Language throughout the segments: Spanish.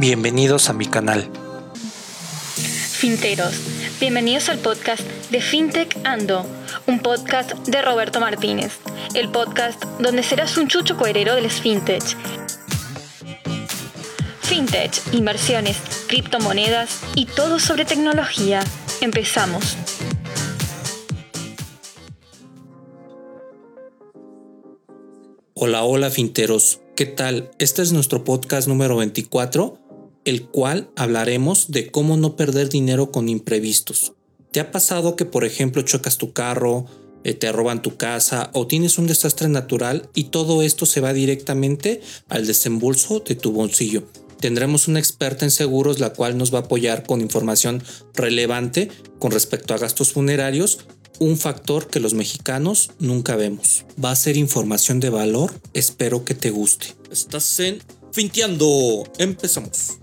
Bienvenidos a mi canal. Finteros, bienvenidos al podcast de FinTech Ando, un podcast de Roberto Martínez, el podcast donde serás un chucho coherero del FinTech. FinTech, inversiones, criptomonedas y todo sobre tecnología. Empezamos. Hola, hola finteros. ¿Qué tal? Este es nuestro podcast número 24, el cual hablaremos de cómo no perder dinero con imprevistos. ¿Te ha pasado que, por ejemplo, chocas tu carro, eh, te roban tu casa o tienes un desastre natural y todo esto se va directamente al desembolso de tu bolsillo? Tendremos una experta en seguros la cual nos va a apoyar con información relevante con respecto a gastos funerarios un factor que los mexicanos nunca vemos. Va a ser información de valor, espero que te guste. Estás en Finteando. Empezamos.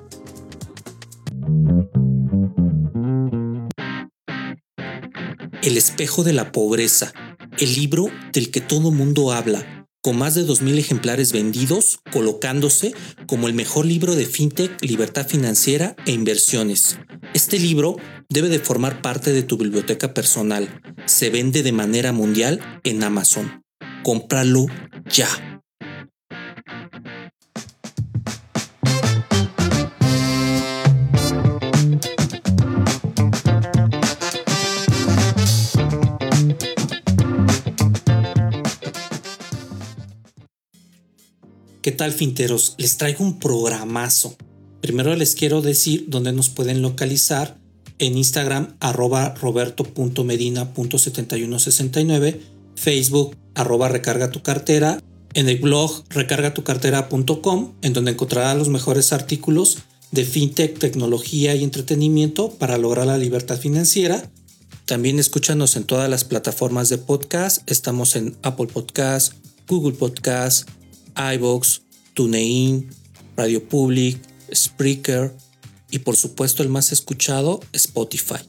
El espejo de la pobreza, el libro del que todo mundo habla, con más de 2.000 ejemplares vendidos, colocándose como el mejor libro de fintech, libertad financiera e inversiones. Este libro debe de formar parte de tu biblioteca personal. Se vende de manera mundial en Amazon. Cómpralo ya. ¿Qué tal, finteros? Les traigo un programazo. Primero les quiero decir dónde nos pueden localizar en Instagram arroba roberto.medina.7169, Facebook arroba recarga tu cartera, en el blog recargatucartera.com, en donde encontrarás los mejores artículos de fintech, tecnología y entretenimiento para lograr la libertad financiera. También escúchanos en todas las plataformas de podcast. Estamos en Apple Podcast, Google Podcast, iBox, TuneIn, Radio Public, Spreaker y por supuesto el más escuchado, Spotify.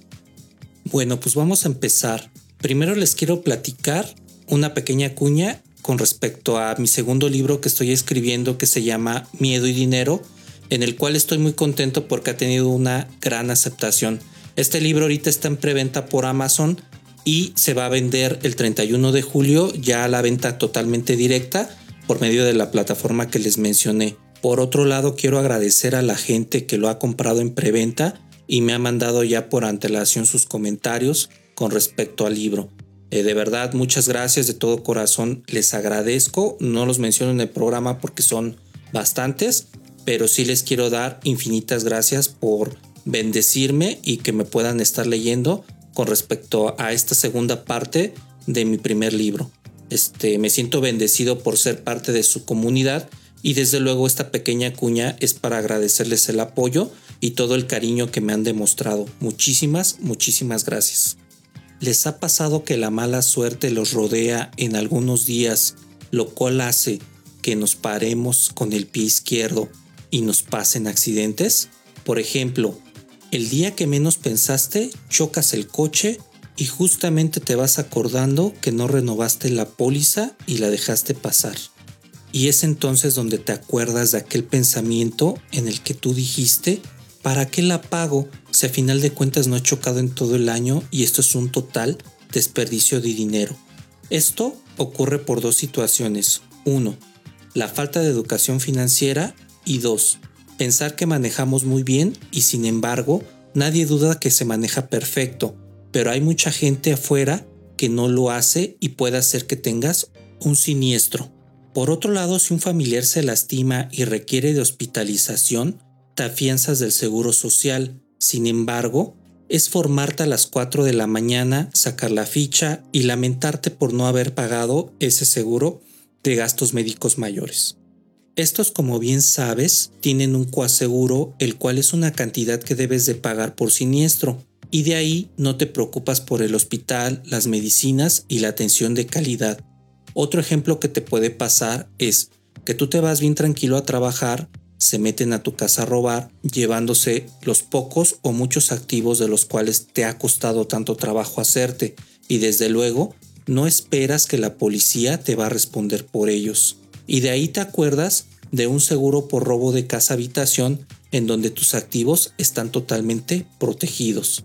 Bueno, pues vamos a empezar. Primero les quiero platicar una pequeña cuña con respecto a mi segundo libro que estoy escribiendo que se llama Miedo y Dinero, en el cual estoy muy contento porque ha tenido una gran aceptación. Este libro ahorita está en preventa por Amazon y se va a vender el 31 de julio ya a la venta totalmente directa por medio de la plataforma que les mencioné. Por otro lado, quiero agradecer a la gente que lo ha comprado en preventa y me ha mandado ya por antelación sus comentarios con respecto al libro. Eh, de verdad, muchas gracias de todo corazón. Les agradezco. No los menciono en el programa porque son bastantes, pero sí les quiero dar infinitas gracias por bendecirme y que me puedan estar leyendo con respecto a esta segunda parte de mi primer libro. Este, me siento bendecido por ser parte de su comunidad y desde luego esta pequeña cuña es para agradecerles el apoyo y todo el cariño que me han demostrado. Muchísimas, muchísimas gracias. ¿Les ha pasado que la mala suerte los rodea en algunos días, lo cual hace que nos paremos con el pie izquierdo y nos pasen accidentes? Por ejemplo, el día que menos pensaste, chocas el coche y justamente te vas acordando que no renovaste la póliza y la dejaste pasar. Y es entonces donde te acuerdas de aquel pensamiento en el que tú dijiste, ¿para qué la pago si a final de cuentas no he chocado en todo el año y esto es un total desperdicio de dinero? Esto ocurre por dos situaciones. Uno, la falta de educación financiera y dos, pensar que manejamos muy bien y sin embargo nadie duda que se maneja perfecto, pero hay mucha gente afuera que no lo hace y puede hacer que tengas un siniestro. Por otro lado, si un familiar se lastima y requiere de hospitalización, te afianzas del seguro social. Sin embargo, es formarte a las 4 de la mañana, sacar la ficha y lamentarte por no haber pagado ese seguro de gastos médicos mayores. Estos, como bien sabes, tienen un coaseguro, el cual es una cantidad que debes de pagar por siniestro, y de ahí no te preocupas por el hospital, las medicinas y la atención de calidad. Otro ejemplo que te puede pasar es que tú te vas bien tranquilo a trabajar, se meten a tu casa a robar, llevándose los pocos o muchos activos de los cuales te ha costado tanto trabajo hacerte y desde luego no esperas que la policía te va a responder por ellos. Y de ahí te acuerdas de un seguro por robo de casa habitación en donde tus activos están totalmente protegidos.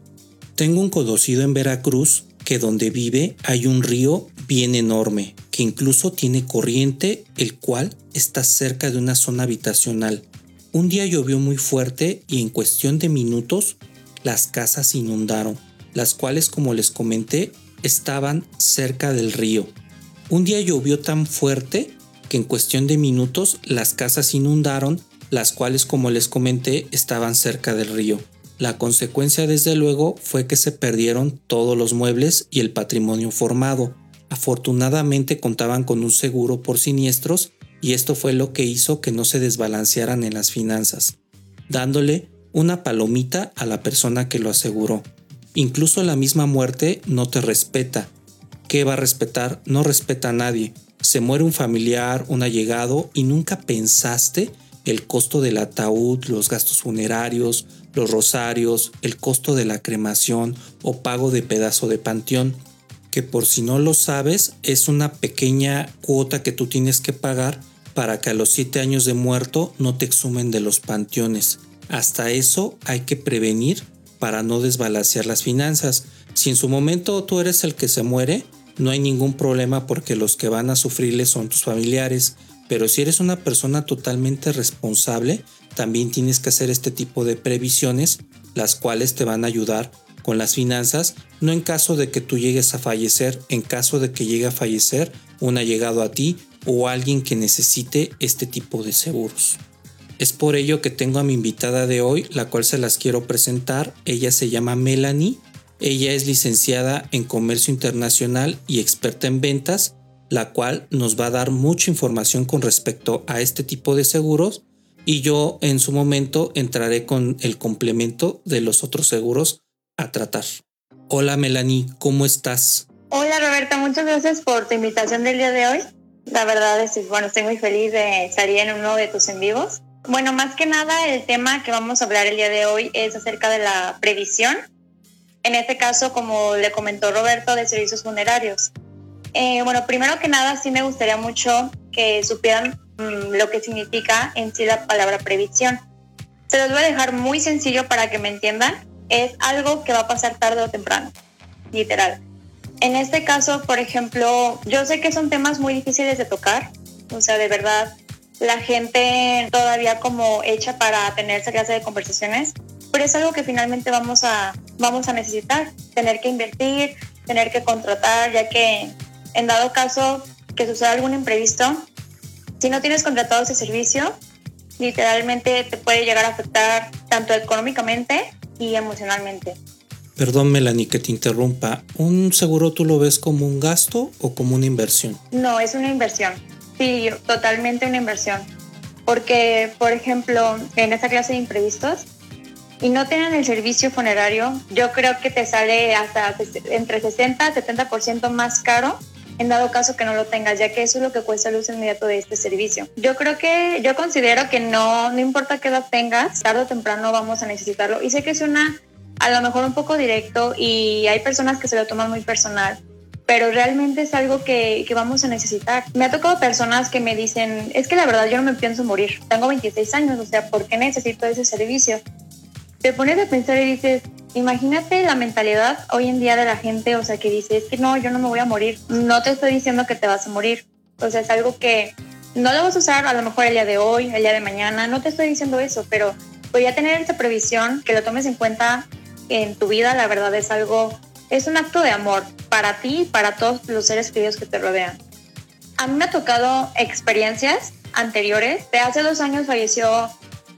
Tengo un conocido en Veracruz que donde vive hay un río bien enorme, que incluso tiene corriente, el cual está cerca de una zona habitacional. Un día llovió muy fuerte y en cuestión de minutos las casas inundaron, las cuales como les comenté estaban cerca del río. Un día llovió tan fuerte que en cuestión de minutos las casas inundaron, las cuales como les comenté estaban cerca del río. La consecuencia desde luego fue que se perdieron todos los muebles y el patrimonio formado. Afortunadamente contaban con un seguro por siniestros y esto fue lo que hizo que no se desbalancearan en las finanzas, dándole una palomita a la persona que lo aseguró. Incluso la misma muerte no te respeta. ¿Qué va a respetar? No respeta a nadie. Se muere un familiar, un allegado y nunca pensaste el costo del ataúd, los gastos funerarios, los rosarios, el costo de la cremación o pago de pedazo de panteón, que por si no lo sabes es una pequeña cuota que tú tienes que pagar para que a los 7 años de muerto no te exhumen de los panteones. Hasta eso hay que prevenir para no desbalancear las finanzas. Si en su momento tú eres el que se muere, no hay ningún problema porque los que van a sufrirle son tus familiares. Pero si eres una persona totalmente responsable, también tienes que hacer este tipo de previsiones, las cuales te van a ayudar con las finanzas, no en caso de que tú llegues a fallecer, en caso de que llegue a fallecer un allegado a ti o alguien que necesite este tipo de seguros. Es por ello que tengo a mi invitada de hoy, la cual se las quiero presentar. Ella se llama Melanie. Ella es licenciada en Comercio Internacional y experta en ventas, la cual nos va a dar mucha información con respecto a este tipo de seguros y yo en su momento entraré con el complemento de los otros seguros a tratar. Hola Melanie, ¿cómo estás? Hola Roberta, muchas gracias por tu invitación del día de hoy. La verdad es que bueno, estoy muy feliz de salir en uno de tus en vivos. Bueno, más que nada el tema que vamos a hablar el día de hoy es acerca de la previsión. En este caso, como le comentó Roberto, de servicios funerarios. Eh, bueno, primero que nada, sí me gustaría mucho que supieran Mm, lo que significa en sí la palabra previsión. Se los voy a dejar muy sencillo para que me entiendan. Es algo que va a pasar tarde o temprano, literal. En este caso, por ejemplo, yo sé que son temas muy difíciles de tocar, o sea, de verdad, la gente todavía como hecha para tener esa clase de conversaciones, pero es algo que finalmente vamos a, vamos a necesitar, tener que invertir, tener que contratar, ya que en dado caso que suceda algún imprevisto, si no tienes contratado ese servicio, literalmente te puede llegar a afectar tanto económicamente y emocionalmente. Perdón, Melanie, que te interrumpa. ¿Un seguro tú lo ves como un gasto o como una inversión? No, es una inversión. Sí, totalmente una inversión. Porque, por ejemplo, en esta clase de imprevistos, y no tienen el servicio funerario, yo creo que te sale hasta entre 60 y 70% más caro en dado caso que no lo tengas, ya que eso es lo que cuesta el uso inmediato de este servicio. Yo creo que, yo considero que no, no importa qué edad tengas, tarde o temprano vamos a necesitarlo. Y sé que es una, a lo mejor un poco directo y hay personas que se lo toman muy personal, pero realmente es algo que, que, vamos a necesitar. Me ha tocado personas que me dicen, es que la verdad yo no me pienso morir, tengo 26 años, o sea, ¿por qué necesito ese servicio? Te pones a pensar y dices, Imagínate la mentalidad hoy en día de la gente, o sea, que dice, es que no, yo no me voy a morir. No te estoy diciendo que te vas a morir. O sea, es algo que no lo vas a usar a lo mejor el día de hoy, el día de mañana. No te estoy diciendo eso, pero voy a tener esa previsión, que lo tomes en cuenta en tu vida. La verdad es algo, es un acto de amor para ti y para todos los seres queridos que te rodean. A mí me ha tocado experiencias anteriores. De hace dos años falleció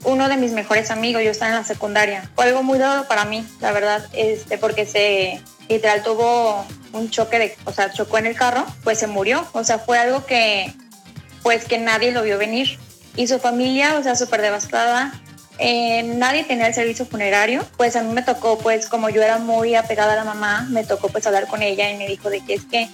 uno de mis mejores amigos, yo estaba en la secundaria. Fue algo muy duro para mí, la verdad, este, porque se literal tuvo un choque de, o sea, chocó en el carro, pues se murió. O sea, fue algo que, pues que nadie lo vio venir. Y su familia, o sea, súper devastada. Eh, nadie tenía el servicio funerario. Pues a mí me tocó, pues como yo era muy apegada a la mamá, me tocó pues hablar con ella y me dijo de que es que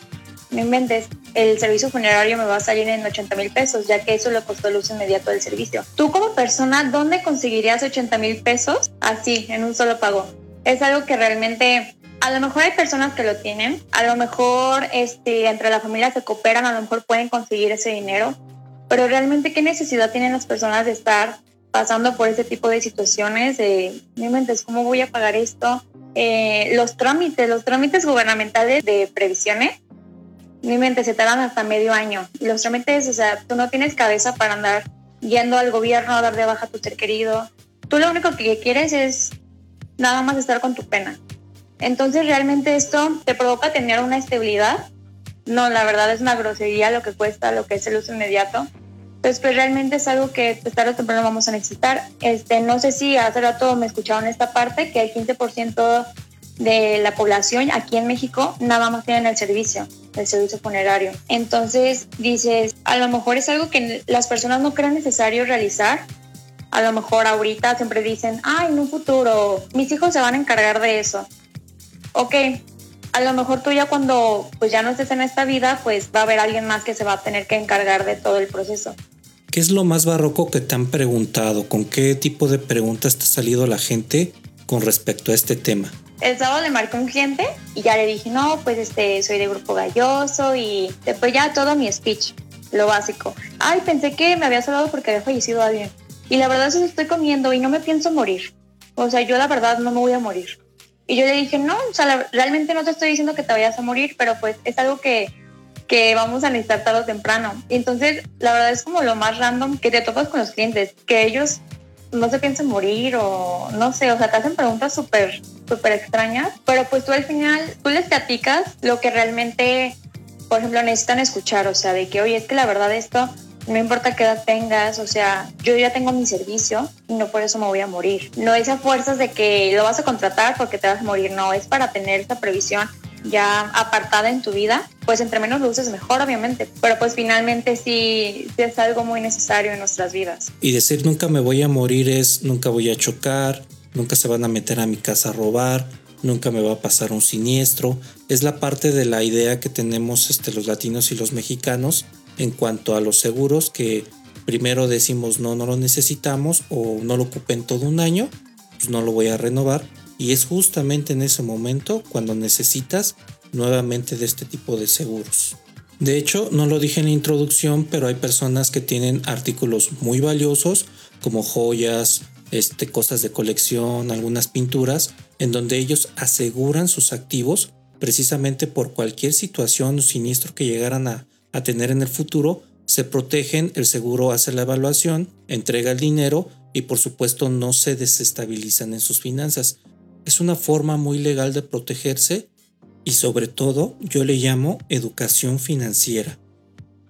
no inventes, el servicio funerario me va a salir en 80 mil pesos, ya que eso le costó el uso inmediato del servicio. Tú como persona, ¿dónde conseguirías 80 mil pesos así, en un solo pago? Es algo que realmente a lo mejor hay personas que lo tienen, a lo mejor este, entre la familia se cooperan, a lo mejor pueden conseguir ese dinero, pero realmente qué necesidad tienen las personas de estar pasando por ese tipo de situaciones de, mi mente es cómo voy a pagar esto. Eh, los trámites, los trámites gubernamentales de previsiones, mi mente se tardan hasta medio año. Y los trámites, o sea, tú no tienes cabeza para andar yendo al gobierno a dar de baja a tu ser querido. Tú lo único que quieres es nada más estar con tu pena. Entonces realmente esto te provoca tener una estabilidad. No, la verdad es una grosería lo que cuesta, lo que es el uso inmediato. Pues, pues realmente es algo que tarde o temprano vamos a necesitar. Este, no sé si hace rato me escucharon esta parte, que el 15% de la población aquí en México nada más tienen el servicio, el servicio funerario. Entonces dices, a lo mejor es algo que las personas no creen necesario realizar. A lo mejor ahorita siempre dicen, ah, en un futuro mis hijos se van a encargar de eso. Ok, a lo mejor tú ya cuando pues ya no estés en esta vida, pues va a haber alguien más que se va a tener que encargar de todo el proceso. ¿Qué es lo más barroco que te han preguntado? ¿Con qué tipo de preguntas te ha salido la gente con respecto a este tema? El sábado le marqué un cliente y ya le dije, no, pues este, soy de Grupo Galloso y después ya todo mi speech, lo básico. Ay, pensé que me había salvado porque había fallecido alguien. Y la verdad es que estoy comiendo y no me pienso morir. O sea, yo la verdad no me voy a morir. Y yo le dije, no, o sea, realmente no te estoy diciendo que te vayas a morir, pero pues es algo que que vamos a necesitar tarde o temprano. Entonces, la verdad es como lo más random que te topas con los clientes, que ellos no se piensan morir o no sé, o sea, te hacen preguntas súper, súper extrañas, pero pues tú al final, tú les platicas lo que realmente, por ejemplo, necesitan escuchar, o sea, de que, oye, es que la verdad esto, no importa qué edad tengas, o sea, yo ya tengo mi servicio y no por eso me voy a morir. No es a fuerzas de que lo vas a contratar porque te vas a morir, no, es para tener esta previsión ya apartada en tu vida, pues entre menos lo uses mejor, obviamente. Pero pues finalmente sí, es algo muy necesario en nuestras vidas. Y decir nunca me voy a morir es nunca voy a chocar, nunca se van a meter a mi casa a robar, nunca me va a pasar un siniestro. Es la parte de la idea que tenemos este, los latinos y los mexicanos en cuanto a los seguros que primero decimos no, no lo necesitamos o no lo ocupen todo un año, pues no lo voy a renovar y es justamente en ese momento cuando necesitas nuevamente de este tipo de seguros. De hecho, no lo dije en la introducción, pero hay personas que tienen artículos muy valiosos como joyas, este, cosas de colección, algunas pinturas, en donde ellos aseguran sus activos precisamente por cualquier situación o siniestro que llegaran a, a tener en el futuro, se protegen, el seguro hace la evaluación, entrega el dinero y por supuesto no se desestabilizan en sus finanzas es una forma muy legal de protegerse y sobre todo yo le llamo educación financiera.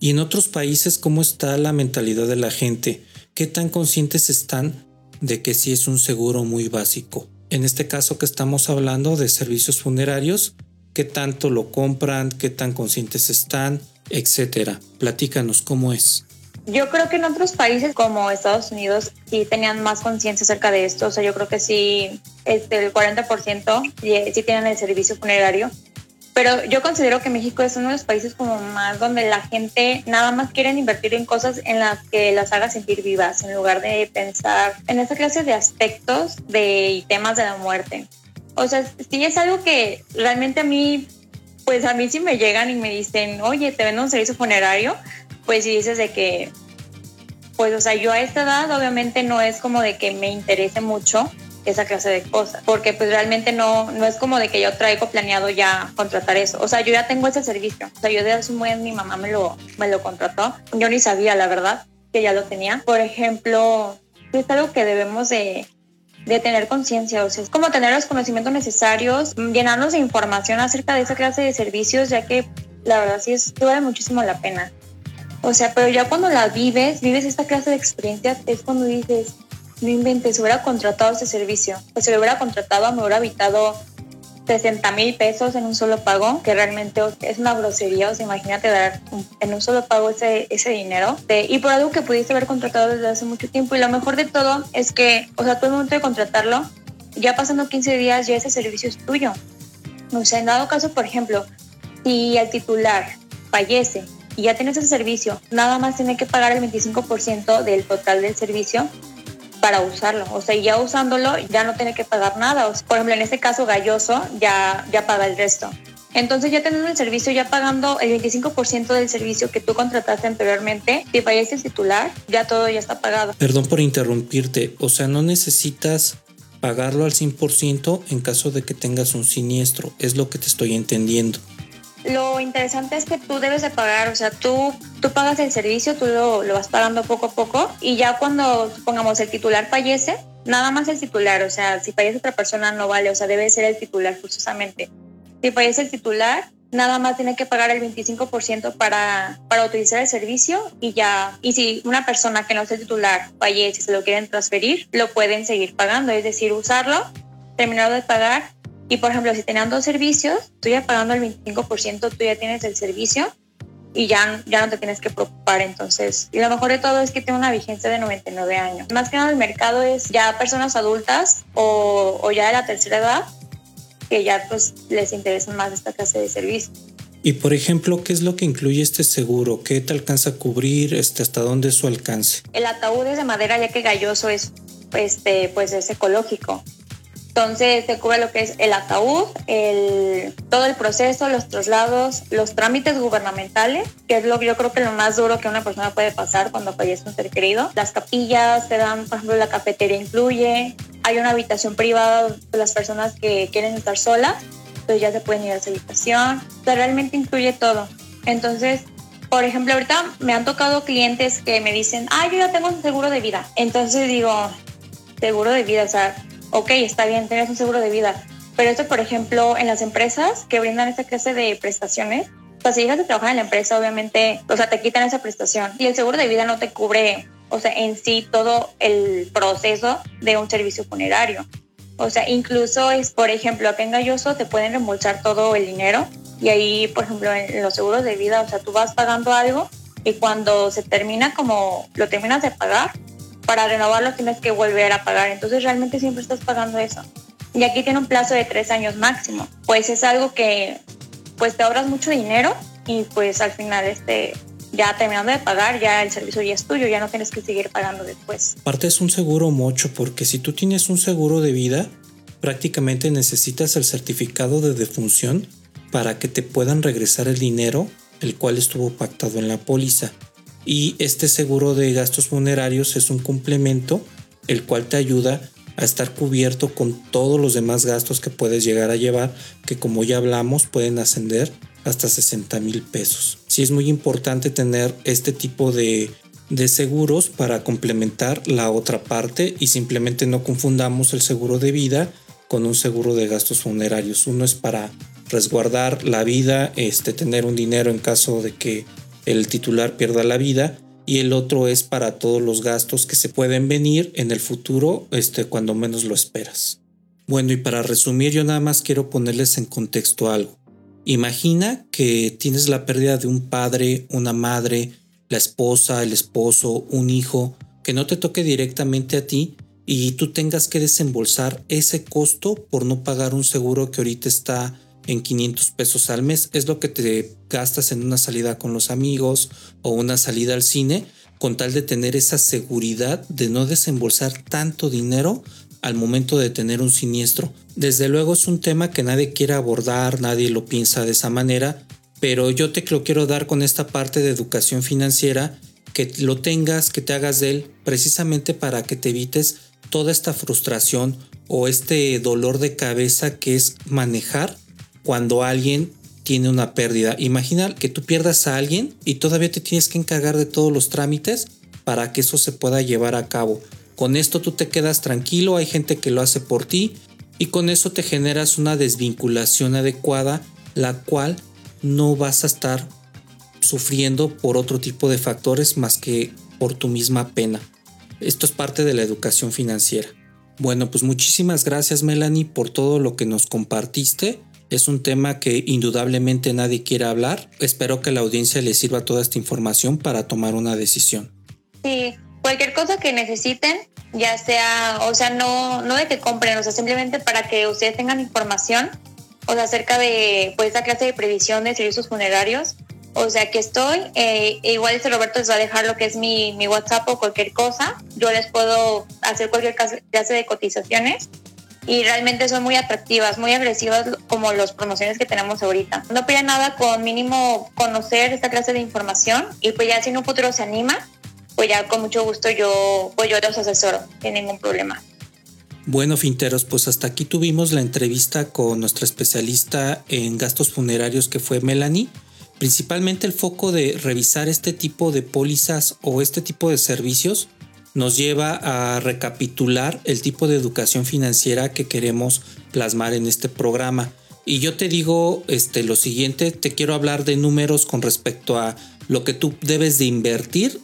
Y en otros países, ¿cómo está la mentalidad de la gente? ¿Qué tan conscientes están de que sí es un seguro muy básico? En este caso que estamos hablando de servicios funerarios, ¿qué tanto lo compran? ¿Qué tan conscientes están? Etcétera. Platícanos cómo es. Yo creo que en otros países como Estados Unidos sí tenían más conciencia acerca de esto. O sea, yo creo que sí, este, el 40% sí tienen el servicio funerario. Pero yo considero que México es uno de los países como más donde la gente nada más quiere invertir en cosas en las que las haga sentir vivas, en lugar de pensar en esa clase de aspectos de, y temas de la muerte. O sea, sí es algo que realmente a mí, pues a mí sí me llegan y me dicen, oye, te vendo un servicio funerario pues si dices de que, pues o sea, yo a esta edad obviamente no es como de que me interese mucho esa clase de cosas, porque pues realmente no, no es como de que yo traigo planeado ya contratar eso, o sea, yo ya tengo ese servicio, o sea, yo de hace buen mi mamá me lo, me lo contrató, yo ni sabía la verdad que ya lo tenía, por ejemplo, es algo que debemos de, de tener conciencia, o sea, es como tener los conocimientos necesarios, llenarnos de información acerca de esa clase de servicios, ya que la verdad sí es, vale muchísimo la pena. O sea, pero ya cuando la vives, vives esta clase de experiencias, es cuando dices, no inventes, hubiera contratado ese servicio. Pues si hubiera contratado, me hubiera evitado 60 mil pesos en un solo pago, que realmente es una grosería. O sea, imagínate dar en un solo pago ese, ese dinero. y por algo que pudiste haber contratado desde hace mucho tiempo. Y lo mejor de todo es que, o sea, todo el momento de contratarlo, ya pasando 15 días, ya ese servicio es tuyo. O sea, en dado caso, por ejemplo, si el titular fallece y ya tienes ese servicio, nada más tiene que pagar el 25% del total del servicio para usarlo. O sea, ya usándolo ya no tiene que pagar nada. por ejemplo, en este caso Galloso ya, ya paga el resto. Entonces ya teniendo el servicio, ya pagando el 25% del servicio que tú contrataste anteriormente, si fallece el titular, ya todo ya está pagado. Perdón por interrumpirte, o sea, no necesitas pagarlo al 100% en caso de que tengas un siniestro, es lo que te estoy entendiendo. Lo interesante es que tú debes de pagar, o sea, tú, tú pagas el servicio, tú lo, lo vas pagando poco a poco y ya cuando, pongamos, el titular fallece, nada más el titular, o sea, si fallece otra persona no vale, o sea, debe ser el titular forzosamente. Si fallece el titular, nada más tiene que pagar el 25% para, para utilizar el servicio y ya, y si una persona que no es el titular fallece se lo quieren transferir, lo pueden seguir pagando, es decir, usarlo, terminado de pagar y por ejemplo, si tenían dos servicios, tú ya pagando el 25%, tú ya tienes el servicio y ya, ya no te tienes que preocupar. Entonces, y lo mejor de todo es que tiene una vigencia de 99 años. Más que nada el mercado es ya personas adultas o, o ya de la tercera edad que ya pues les interesa más esta clase de servicio. Y por ejemplo, ¿qué es lo que incluye este seguro? ¿Qué te alcanza a cubrir? Este, ¿Hasta dónde es su alcance? El ataúd es de madera ya que galloso es, este, pues es ecológico. Entonces se cubre lo que es el ataúd, el, todo el proceso, los traslados, los trámites gubernamentales, que es lo que yo creo que lo más duro que una persona puede pasar cuando fallece un ser querido. Las capillas, te dan, por ejemplo, la cafetería incluye, hay una habitación privada las personas que quieren estar solas, entonces ya se pueden ir a esa habitación. O sea, realmente incluye todo. Entonces, por ejemplo, ahorita me han tocado clientes que me dicen, ah, yo ya tengo un seguro de vida. Entonces digo, seguro de vida, o sea, ok, está bien, tienes un seguro de vida, pero esto, por ejemplo, en las empresas que brindan esta clase de prestaciones, pues si dejas de trabajar en la empresa, obviamente, o sea, te quitan esa prestación y el seguro de vida no te cubre, o sea, en sí todo el proceso de un servicio funerario. O sea, incluso es, por ejemplo, acá en Galloso te pueden reembolsar todo el dinero y ahí, por ejemplo, en los seguros de vida, o sea, tú vas pagando algo y cuando se termina como lo terminas de pagar, para renovarlo tienes que volver a pagar. Entonces realmente siempre estás pagando eso. Y aquí tiene un plazo de tres años máximo. Pues es algo que pues te ahorras mucho dinero y pues al final este ya terminando de pagar, ya el servicio ya es tuyo, ya no tienes que seguir pagando después. Aparte es un seguro mucho porque si tú tienes un seguro de vida, prácticamente necesitas el certificado de defunción para que te puedan regresar el dinero el cual estuvo pactado en la póliza y este seguro de gastos funerarios es un complemento el cual te ayuda a estar cubierto con todos los demás gastos que puedes llegar a llevar que como ya hablamos pueden ascender hasta 60 mil pesos. Sí es muy importante tener este tipo de, de seguros para complementar la otra parte y simplemente no confundamos el seguro de vida con un seguro de gastos funerarios. Uno es para resguardar la vida, este, tener un dinero en caso de que el titular pierda la vida y el otro es para todos los gastos que se pueden venir en el futuro este, cuando menos lo esperas. Bueno, y para resumir, yo nada más quiero ponerles en contexto algo. Imagina que tienes la pérdida de un padre, una madre, la esposa, el esposo, un hijo, que no te toque directamente a ti y tú tengas que desembolsar ese costo por no pagar un seguro que ahorita está en 500 pesos al mes. Es lo que te gastas en una salida con los amigos o una salida al cine con tal de tener esa seguridad de no desembolsar tanto dinero al momento de tener un siniestro. Desde luego es un tema que nadie quiere abordar, nadie lo piensa de esa manera, pero yo te lo quiero dar con esta parte de educación financiera, que lo tengas, que te hagas de él, precisamente para que te evites toda esta frustración o este dolor de cabeza que es manejar cuando alguien tiene una pérdida. Imagina que tú pierdas a alguien y todavía te tienes que encargar de todos los trámites para que eso se pueda llevar a cabo. Con esto tú te quedas tranquilo, hay gente que lo hace por ti y con eso te generas una desvinculación adecuada, la cual no vas a estar sufriendo por otro tipo de factores más que por tu misma pena. Esto es parte de la educación financiera. Bueno, pues muchísimas gracias Melanie por todo lo que nos compartiste. Es un tema que indudablemente nadie quiere hablar. Espero que la audiencia le sirva toda esta información para tomar una decisión. Sí, cualquier cosa que necesiten, ya sea, o sea, no, no de que compren, o sea, simplemente para que ustedes tengan información, o sea, acerca de pues esta clase de previsión de servicios funerarios. O sea, que estoy. Eh, igual este Roberto les va a dejar lo que es mi, mi WhatsApp o cualquier cosa. Yo les puedo hacer cualquier clase de cotizaciones y realmente son muy atractivas, muy agresivas como las promociones que tenemos ahorita. No pide nada con mínimo conocer esta clase de información y pues ya si en un futuro se anima, pues ya con mucho gusto yo, pues yo los asesoro, sin ningún problema. Bueno, finteros, pues hasta aquí tuvimos la entrevista con nuestra especialista en gastos funerarios que fue Melanie. Principalmente el foco de revisar este tipo de pólizas o este tipo de servicios nos lleva a recapitular el tipo de educación financiera que queremos plasmar en este programa. Y yo te digo este, lo siguiente, te quiero hablar de números con respecto a lo que tú debes de invertir,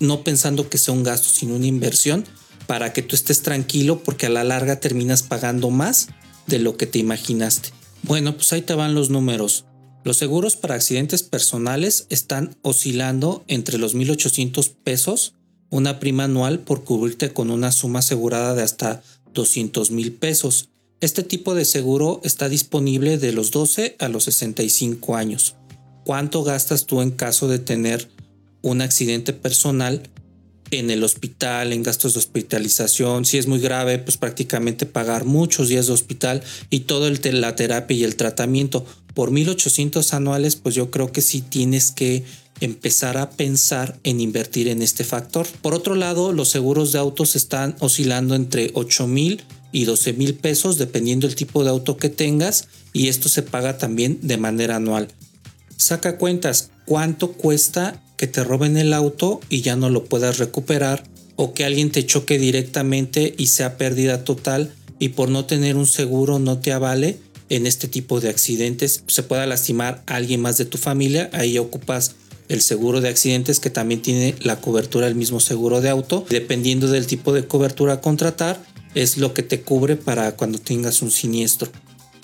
no pensando que sea un gasto, sino una inversión para que tú estés tranquilo porque a la larga terminas pagando más de lo que te imaginaste. Bueno, pues ahí te van los números. Los seguros para accidentes personales están oscilando entre los 1.800 pesos, una prima anual por cubrirte con una suma asegurada de hasta 200 mil pesos. Este tipo de seguro está disponible de los 12 a los 65 años. ¿Cuánto gastas tú en caso de tener un accidente personal en el hospital, en gastos de hospitalización. Si es muy grave, pues prácticamente pagar muchos días de hospital y todo el la terapia y el tratamiento por 1800 anuales, pues yo creo que sí tienes que empezar a pensar en invertir en este factor. Por otro lado, los seguros de autos están oscilando entre 8 mil y 12 mil pesos dependiendo del tipo de auto que tengas y esto se paga también de manera anual. Saca cuentas, ¿cuánto cuesta que te roben el auto y ya no lo puedas recuperar o que alguien te choque directamente y sea pérdida total y por no tener un seguro no te avale en este tipo de accidentes se pueda lastimar a alguien más de tu familia ahí ocupas el seguro de accidentes que también tiene la cobertura del mismo seguro de auto dependiendo del tipo de cobertura a contratar es lo que te cubre para cuando tengas un siniestro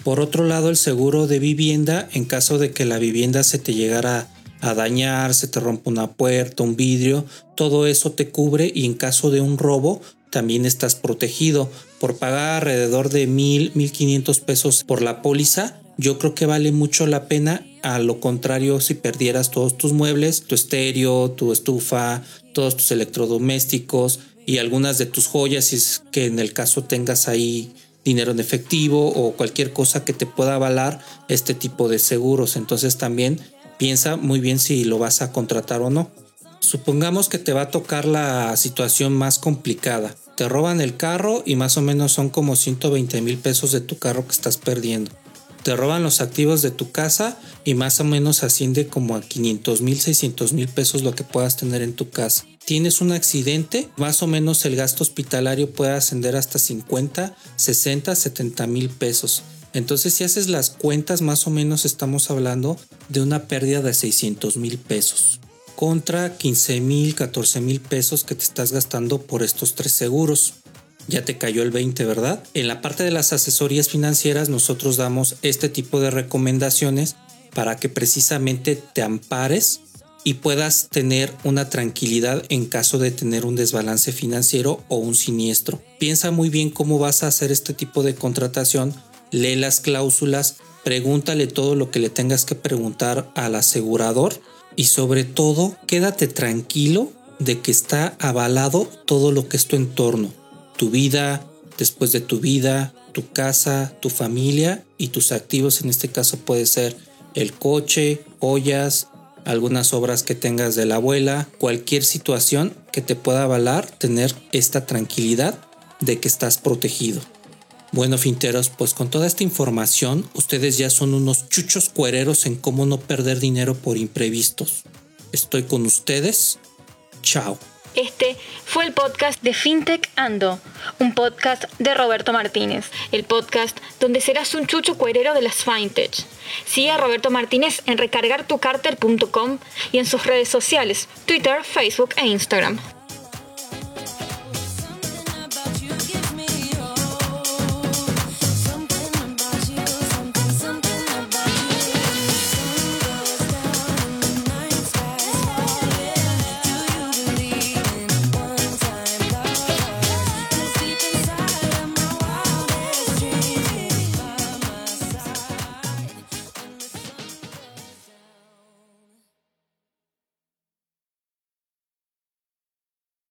por otro lado el seguro de vivienda en caso de que la vivienda se te llegara a dañar, se te rompe una puerta, un vidrio, todo eso te cubre y en caso de un robo también estás protegido. Por pagar alrededor de mil, mil quinientos pesos por la póliza, yo creo que vale mucho la pena. A lo contrario, si perdieras todos tus muebles, tu estéreo, tu estufa, todos tus electrodomésticos y algunas de tus joyas, si es que en el caso tengas ahí dinero en efectivo o cualquier cosa que te pueda avalar este tipo de seguros. Entonces también piensa muy bien si lo vas a contratar o no. Supongamos que te va a tocar la situación más complicada. Te roban el carro y más o menos son como 120 mil pesos de tu carro que estás perdiendo. Te roban los activos de tu casa y más o menos asciende como a 500 mil, 600 mil pesos lo que puedas tener en tu casa. Tienes un accidente, más o menos el gasto hospitalario puede ascender hasta 50, 60, 70 mil pesos. Entonces, si haces las cuentas, más o menos estamos hablando de una pérdida de 600 mil pesos contra 15 mil, 14 mil pesos que te estás gastando por estos tres seguros. Ya te cayó el 20, ¿verdad? En la parte de las asesorías financieras nosotros damos este tipo de recomendaciones para que precisamente te ampares y puedas tener una tranquilidad en caso de tener un desbalance financiero o un siniestro. Piensa muy bien cómo vas a hacer este tipo de contratación lee las cláusulas, pregúntale todo lo que le tengas que preguntar al asegurador y sobre todo quédate tranquilo de que está avalado todo lo que es tu entorno, tu vida, después de tu vida, tu casa, tu familia y tus activos, en este caso puede ser el coche, ollas, algunas obras que tengas de la abuela, cualquier situación que te pueda avalar tener esta tranquilidad de que estás protegido. Bueno, finteros, pues con toda esta información, ustedes ya son unos chuchos cuereros en cómo no perder dinero por imprevistos. Estoy con ustedes. Chao. Este fue el podcast de FinTech Ando, un podcast de Roberto Martínez, el podcast donde serás un chucho cuerero de las FinTech. Sigue a Roberto Martínez en recargartucarter.com y en sus redes sociales, Twitter, Facebook e Instagram.